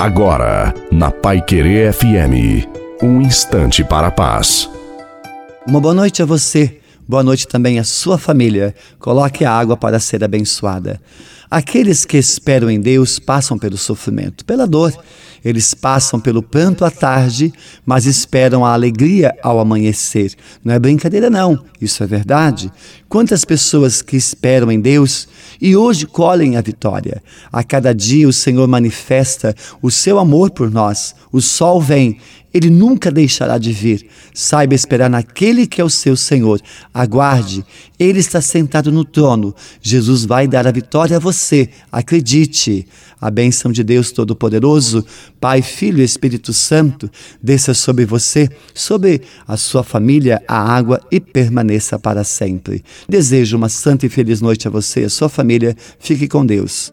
Agora, na Pai Querer FM, um instante para a paz. Uma boa noite a você. Boa noite também à sua família. Coloque a água para ser abençoada. Aqueles que esperam em Deus passam pelo sofrimento, pela dor. Eles passam pelo pranto à tarde, mas esperam a alegria ao amanhecer. Não é brincadeira, não. Isso é verdade. Quantas pessoas que esperam em Deus e hoje colhem a vitória. A cada dia o Senhor manifesta o seu amor por nós. O sol vem ele nunca deixará de vir. Saiba esperar naquele que é o seu Senhor. Aguarde, ele está sentado no trono. Jesus vai dar a vitória a você. Acredite. A bênção de Deus Todo-Poderoso, Pai, Filho e Espírito Santo, desça sobre você, sobre a sua família, a água e permaneça para sempre. Desejo uma santa e feliz noite a você e a sua família. Fique com Deus.